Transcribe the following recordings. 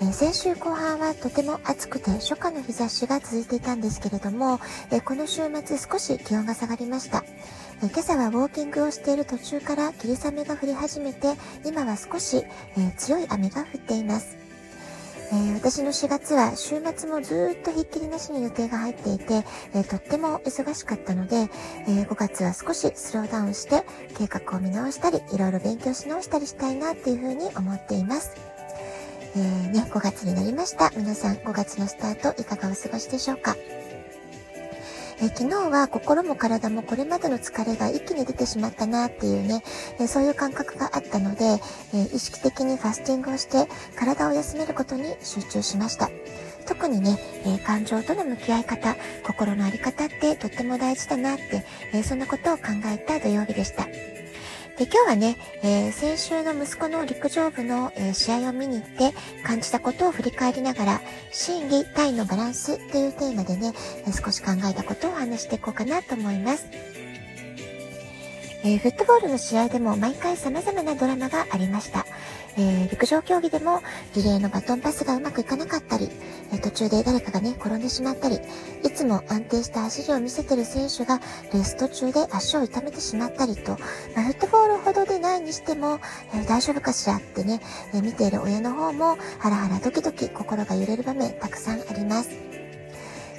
え、先週後半はとても暑くて初夏の日差しが続いていたんですけれども、え、この週末少し気温が下がりました。え、今朝はウォーキングをしている途中から霧雨が降り始めて、今は少し、え強い雨が降っています。え私の4月は週末もずっとひっきりなしに予定が入っていて、えとっても忙しかったので、え5月は少しスローダウンして計画を見直したり、いろいろ勉強し直したりしたいなっていうふうに思っています。えー、ね、5月になりました。皆さん5月のスタートいかがお過ごしでしょうか？え、昨日は心も体もこれまでの疲れが一気に出てしまったなっていうね、え、そういう感覚があったので、え、意識的にファスティングをして体を休めることに集中しました。特にね、え感情との向き合い方、心の在り方ってとっても大事だなって、えそんなことを考えた土曜日でした。で、今日はね、えー、先週の息子の陸上部の、えー、試合を見に行って感じたことを振り返りながら、心理体のバランスというテーマでね、え、少し考えたことを話していこうかなと思います。えー、フットボールの試合でも毎回様々なドラマがありました。えー、陸上競技でもリレーのバトンパスがうまくいかなかったり、えー、途中で誰かがね、転んでしまったり、いつも安定した走りを見せてる選手がレース途中で足を痛めてしまったりと、まあ、フットボールほどでないにしても、え大丈夫かしらってね、え見ている親の方もハラハラドキドキ心が揺れる場面たくさんあります。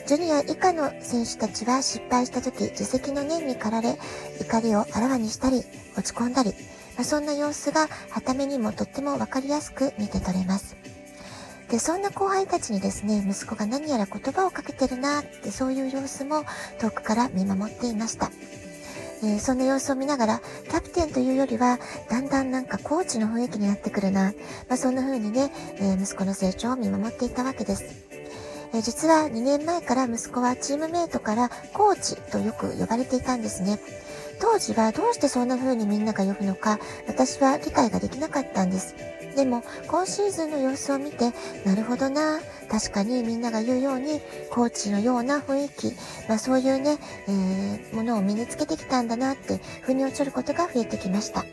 ジュニア以下の選手たちは失敗した時、自責の念に駆られ、怒りをあらわにしたり、落ち込んだり、まあ、そんな様子が、はためにもとってもわかりやすく見て取れます。で、そんな後輩たちにですね、息子が何やら言葉をかけてるなって、そういう様子も遠くから見守っていました。えー、そんな様子を見ながら、キャプテンというよりは、だんだんなんかコーチの雰囲気になってくるな。まあ、そんな風にね、えー、息子の成長を見守っていたわけです。え実は2年前から息子はチームメイトからコーチとよく呼ばれていたんですね。当時はどうしてそんな風にみんなが呼ぶのか私は理解ができなかったんです。でも今シーズンの様子を見てなるほどな確かにみんなが言うようにコーチのような雰囲気、まあ、そういうね、えー、ものを身につけてきたんだなって腑に落ちることが増えてきました。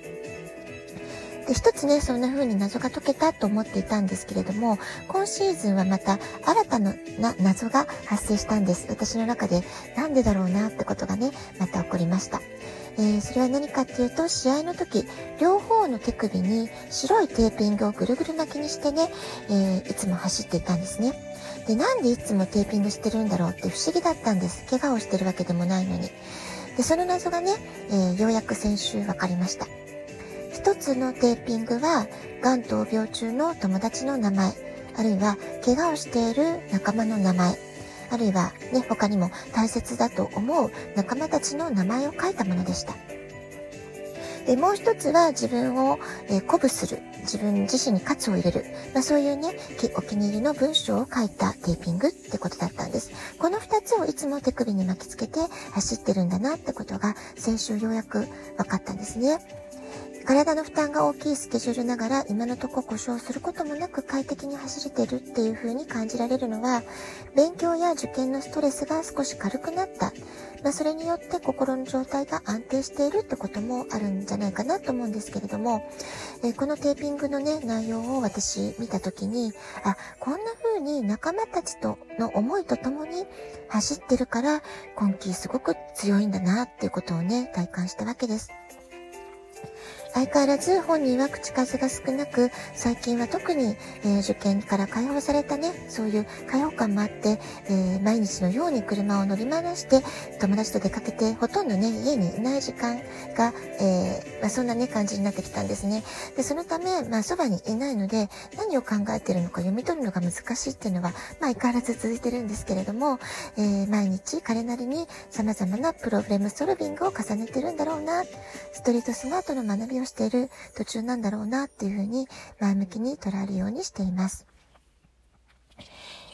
で、一つね、そんな風に謎が解けたと思っていたんですけれども、今シーズンはまた新たな謎が発生したんです。私の中でなんでだろうなってことがね、また起こりました。えー、それは何かっていうと、試合の時、両方の手首に白いテーピングをぐるぐる巻きにしてね、えー、いつも走っていたんですね。で、なんでいつもテーピングしてるんだろうって不思議だったんです。怪我をしてるわけでもないのに。で、その謎がね、えー、ようやく先週分かりました。一つのテーピングは、がん闘病中の友達の名前、あるいは怪我をしている仲間の名前、あるいはね、他にも大切だと思う仲間たちの名前を書いたものでした。で、もう一つは自分を、え、鼓舞する。自分自身に喝を入れる。まあ、そういうね、お気に入りの文章を書いたテーピングってことだったんです。この二つをいつも手首に巻きつけて走ってるんだなってことが先週ようやく分かったんですね。体の負担が大きいスケジュールながら今のとこ故障することもなく快適に走れてるっていう風に感じられるのは勉強や受験のストレスが少し軽くなった。まあ、それによって心の状態が安定しているってこともあるんじゃないかなと思うんですけれども、えー、このテーピングのね、内容を私見た時に、あ、こんな風に仲間たちとの思いとともに走ってるから今季すごく強いんだなっていうことをね、体感したわけです。相変わらず本人は口数が少なく、最近は特に、えー、受験から解放されたね、そういう解放感もあって、えー、毎日のように車を乗り回して、友達と出かけて、ほとんどね、家にいない時間が、えー、まあ、そんなね、感じになってきたんですね。で、そのため、まあ、そばにいないので、何を考えているのか読み取るのが難しいっていうのは、まあ、相変わらず続いてるんですけれども、えー、毎日彼なりに様々なプロブレムソルビングを重ねてるんだろうな、ストリートスマートの学びをしている途中なんだろうなっていうふうに前向きに捉えるようにしています。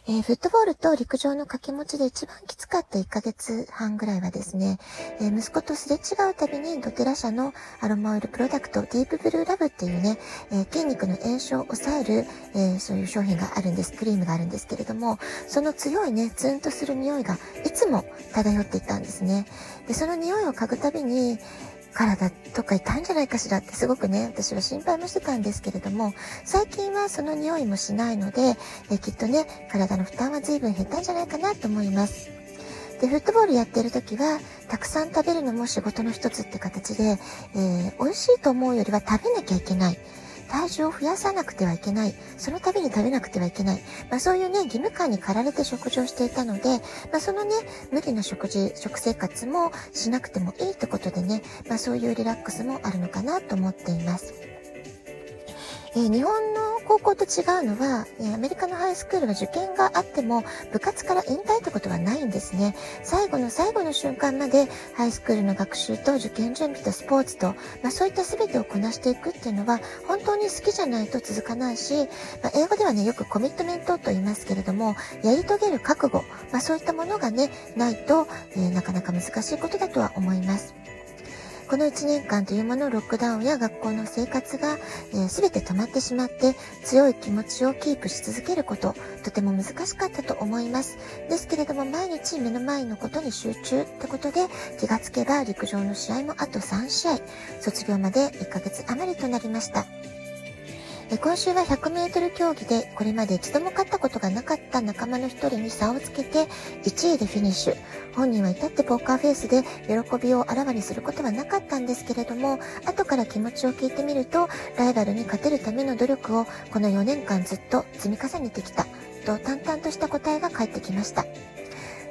えー、フットボールと陸上の掛け持ちで一番きつかった1ヶ月半ぐらいはですね、えー、息子とすれ違うたびにドテラ社のアロマオイルプロダクトディープブルーラブっていうね、えー、筋肉の炎症を抑える、えそういう商品があるんです、クリームがあるんですけれども、その強いね、ツンとする匂いがいつも漂っていたんですね。で、その匂いを嗅ぐたびに、体とか痛いんじゃないかしらってすごくね、私は心配もしてたんですけれども、最近はその匂いもしないので、えきっとね、体の負担は随分減ったんじゃないかなと思います。で、フットボールやってる時は、たくさん食べるのも仕事の一つって形で、えー、美味しいと思うよりは食べなきゃいけない。体重を増やさなくてはいけない。その度に食べなくてはいけない。まあそういうね、義務感に駆られて食事をしていたので、まあそのね、無理な食事、食生活もしなくてもいいってことでね、まあそういうリラックスもあるのかなと思っています。えー、日本の高校と違うのは、えアメリカのハイスクールは受験があっても部活から引退ってことはないんですね。最後の最後の瞬間までハイスクールの学習と受験準備とスポーツと、まあ、そういった全てをこなしていくっていうのは本当に好きじゃないと続かないし、まあ、英語ではねよくコミットメントと言いますけれどもやり遂げる覚悟、まあ、そういったものがねないと、えー、なかなか難しいことだとは思います。この1年間というものロックダウンや学校の生活が、えー、全て止まってしまって強い気持ちをキープし続けることとても難しかったと思います。ですけれども毎日目の前のことに集中ってことで気がつけば陸上の試合もあと3試合。卒業まで1ヶ月余りとなりました。今週は100メートル競技でこれまで一度も勝ったことがなかった仲間の一人に差をつけて1位でフィニッシュ。本人は至ってポーカーフェイスで喜びをあらわにすることはなかったんですけれども、後から気持ちを聞いてみると、ライバルに勝てるための努力をこの4年間ずっと積み重ねてきたと淡々とした答えが返ってきました。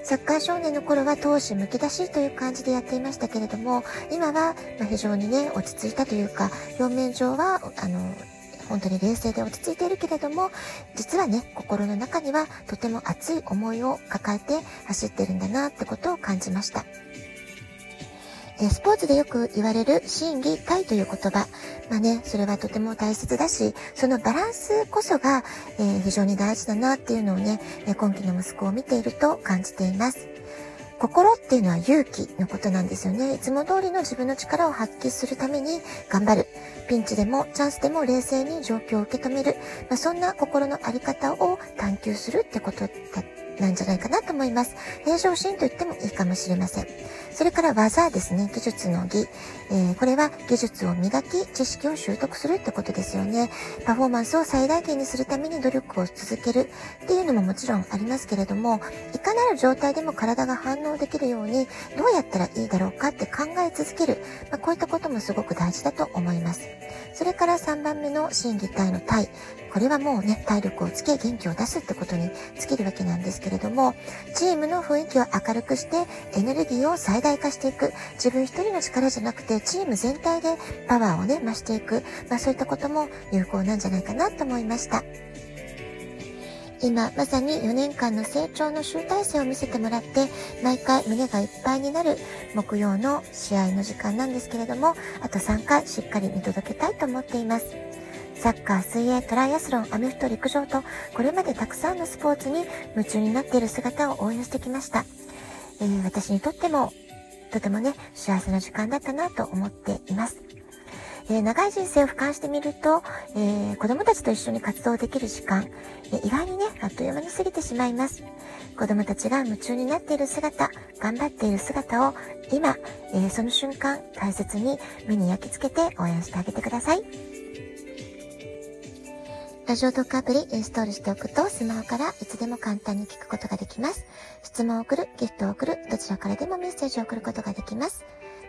サッカー少年の頃は闘志むき出しという感じでやっていましたけれども、今は非常にね、落ち着いたというか、表面上は、あの、本当に冷静で落ち着いているけれども、実はね、心の中にはとても熱い思いを抱えて走ってるんだなってことを感じました。えスポーツでよく言われる心技体という言葉。まあね、それはとても大切だし、そのバランスこそが、えー、非常に大事だなっていうのをね、今期の息子を見ていると感じています。心っていうのは勇気のことなんですよね。いつも通りの自分の力を発揮するために頑張る。ピンチでもチャンスでも冷静に状況を受け止める。まあ、そんな心のあり方を探求するってことだなんじゃないかなと思います。平常心と言ってもいいかもしれません。それから技ですね。技術の技。えー、これは技術を磨き、知識を習得するってことですよね。パフォーマンスを最大限にするために努力を続けるっていうのももちろんありますけれども、いかなる状態でも体が反応できるように、どうやったらいいだろうかって考え続ける。まあ、こういったこともすごく大事だと思います。それから3番目の心技体の体。これはもうね、体力をつけ、元気を出すってことに尽きるわけなんですけれども、チームの雰囲気を明るくして、エネルギーを最大体化していく。自分一人の力じゃなくて、チーム全体でパワーをね、増していく。まあそういったことも有効なんじゃないかなと思いました。今まさに4年間の成長の集大成を見せてもらって毎回胸がいっぱいになる木曜の試合の時間なんですけれどもあと3回しっかり見届けたいと思っています。サッカー、水泳、トライアスロン、アメフト、陸上と、これまでたくさんのスポーツに夢中になっている姿を応援してきました。えー、私にとっても、とてもね、幸せな時間だったなと思っています。えー、長い人生を俯瞰してみると、えー、子供たちと一緒に活動できる時間、えー、意外にね、あっという間に過ぎてしまいます。子供たちが夢中になっている姿、頑張っている姿を今、えその瞬間大切に目に焼き付けて応援してあげてください。ラジオトークアプリインストールしておくとスマホからいつでも簡単に聞くことができます。質問を送る、ギフトを送る、どちらからでもメッセージを送ることができます。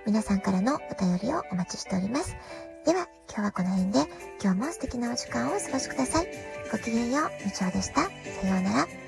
皆さんからのお便りをお待ちしております。では、今日はこの辺で、今日も素敵なお時間をお過ごしください。ごきげんよう、みちおでした。さようなら。